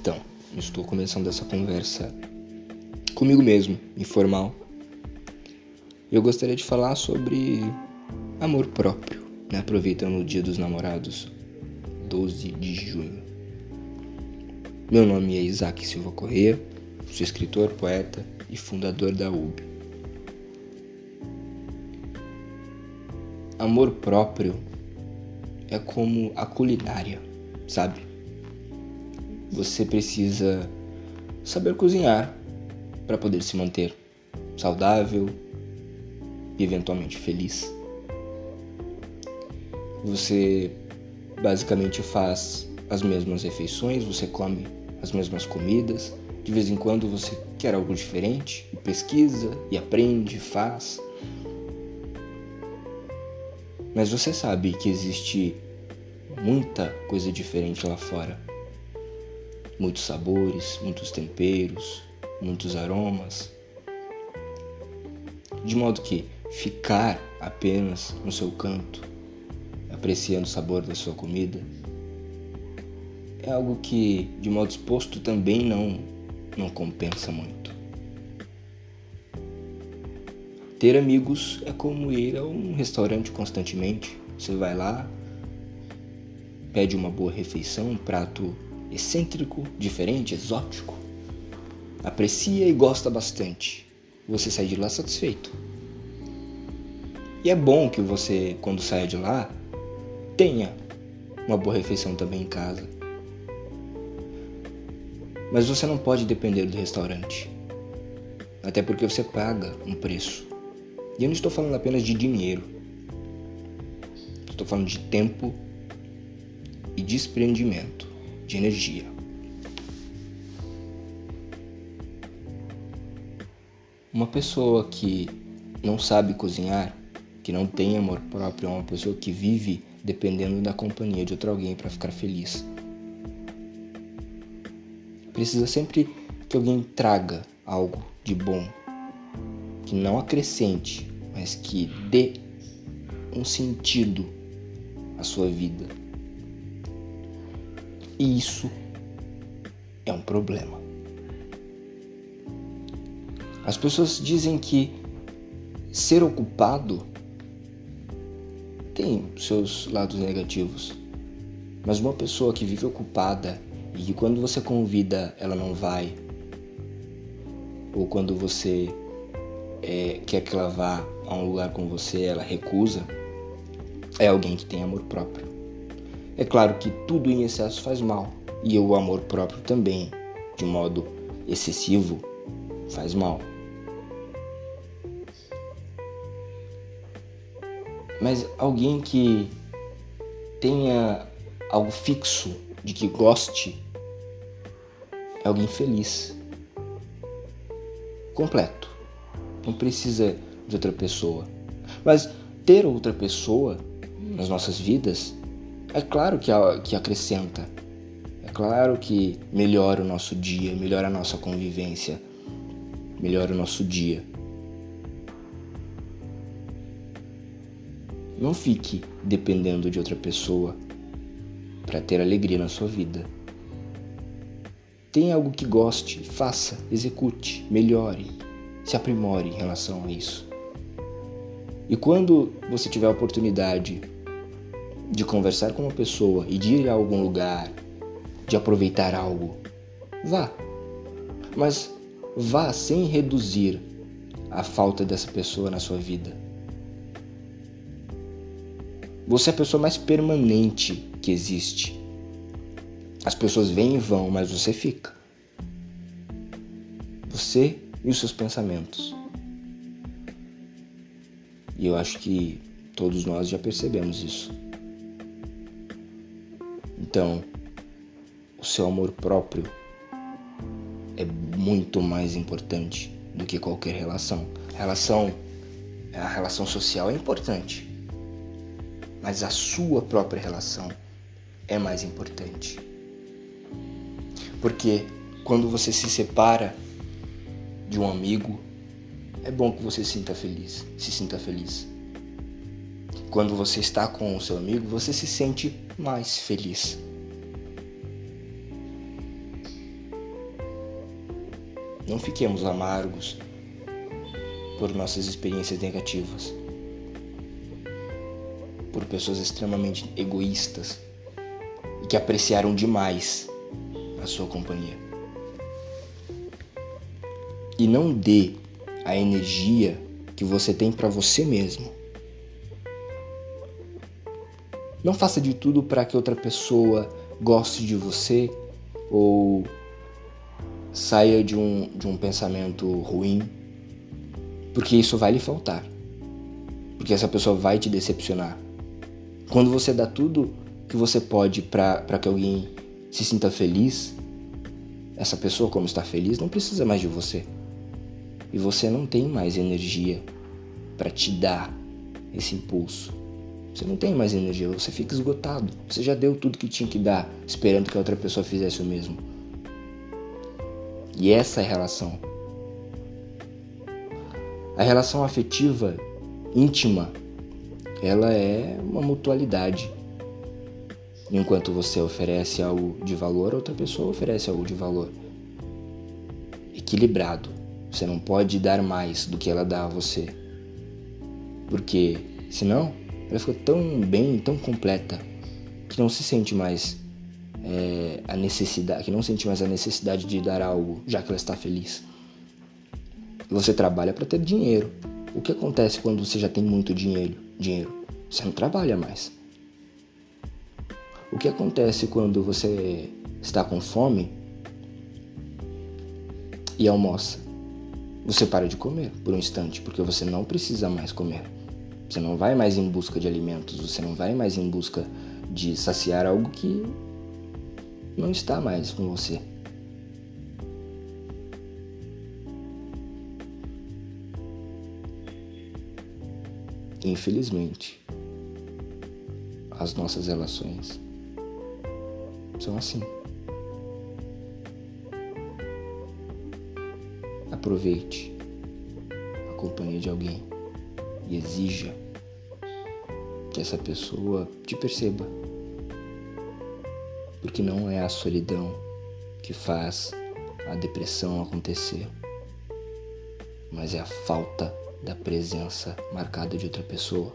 Então, estou começando essa conversa comigo mesmo, informal. Eu gostaria de falar sobre amor próprio, né? aproveitando o Dia dos Namorados, 12 de junho. Meu nome é Isaac Silva Corrêa, sou escritor, poeta e fundador da UB. Amor próprio é como a culinária, sabe? Você precisa saber cozinhar para poder se manter saudável e eventualmente feliz. Você basicamente faz as mesmas refeições, você come as mesmas comidas, de vez em quando você quer algo diferente e pesquisa e aprende, faz. Mas você sabe que existe muita coisa diferente lá fora. Muitos sabores, muitos temperos, muitos aromas. De modo que ficar apenas no seu canto, apreciando o sabor da sua comida, é algo que, de modo exposto, também não, não compensa muito. Ter amigos é como ir a um restaurante constantemente. Você vai lá, pede uma boa refeição, um prato excêntrico, diferente, exótico, aprecia e gosta bastante. Você sai de lá satisfeito. E é bom que você, quando saia de lá, tenha uma boa refeição também em casa. Mas você não pode depender do restaurante. Até porque você paga um preço. E eu não estou falando apenas de dinheiro. Estou falando de tempo e desprendimento de energia. Uma pessoa que não sabe cozinhar, que não tem amor próprio, é uma pessoa que vive dependendo da companhia de outro alguém para ficar feliz. Precisa sempre que alguém traga algo de bom, que não acrescente, mas que dê um sentido à sua vida. E isso é um problema. As pessoas dizem que ser ocupado tem seus lados negativos. Mas uma pessoa que vive ocupada e que quando você convida ela não vai, ou quando você é, quer que ela vá a um lugar com você ela recusa, é alguém que tem amor próprio. É claro que tudo em excesso faz mal, e o amor próprio também, de modo excessivo, faz mal. Mas alguém que tenha algo fixo, de que goste, é alguém feliz, completo. Não precisa de outra pessoa. Mas ter outra pessoa nas nossas vidas é claro que, que acrescenta. É claro que melhora o nosso dia, melhora a nossa convivência, melhora o nosso dia. Não fique dependendo de outra pessoa para ter alegria na sua vida. Tenha algo que goste, faça, execute, melhore, se aprimore em relação a isso. E quando você tiver a oportunidade de conversar com uma pessoa e de ir a algum lugar, de aproveitar algo, vá. Mas vá sem reduzir a falta dessa pessoa na sua vida. Você é a pessoa mais permanente que existe. As pessoas vêm e vão, mas você fica. Você e os seus pensamentos. E eu acho que todos nós já percebemos isso. Então, o seu amor próprio é muito mais importante do que qualquer relação. A relação, a relação social é importante, mas a sua própria relação é mais importante. Porque quando você se separa de um amigo, é bom que você se sinta feliz, se sinta feliz. Quando você está com o seu amigo, você se sente mais feliz. Não fiquemos amargos por nossas experiências negativas, por pessoas extremamente egoístas e que apreciaram demais a sua companhia. E não dê a energia que você tem para você mesmo. Não faça de tudo para que outra pessoa goste de você ou saia de um, de um pensamento ruim, porque isso vai lhe faltar. Porque essa pessoa vai te decepcionar. Quando você dá tudo que você pode para que alguém se sinta feliz, essa pessoa, como está feliz, não precisa mais de você. E você não tem mais energia para te dar esse impulso. Você não tem mais energia, você fica esgotado. Você já deu tudo que tinha que dar, esperando que a outra pessoa fizesse o mesmo. E essa é a relação. A relação afetiva íntima, ela é uma mutualidade. Enquanto você oferece algo de valor, outra pessoa oferece algo de valor. Equilibrado. Você não pode dar mais do que ela dá a você. Porque senão ela fica tão bem, tão completa, que não se sente mais é, a necessidade, que não sente mais a necessidade de dar algo, já que ela está feliz. Você trabalha para ter dinheiro. O que acontece quando você já tem muito dinheiro? Dinheiro. Você não trabalha mais. O que acontece quando você está com fome e almoça? Você para de comer por um instante, porque você não precisa mais comer. Você não vai mais em busca de alimentos, você não vai mais em busca de saciar algo que não está mais com você. Infelizmente, as nossas relações são assim. Aproveite a companhia de alguém e exija que essa pessoa te perceba porque não é a solidão que faz a depressão acontecer, mas é a falta da presença marcada de outra pessoa.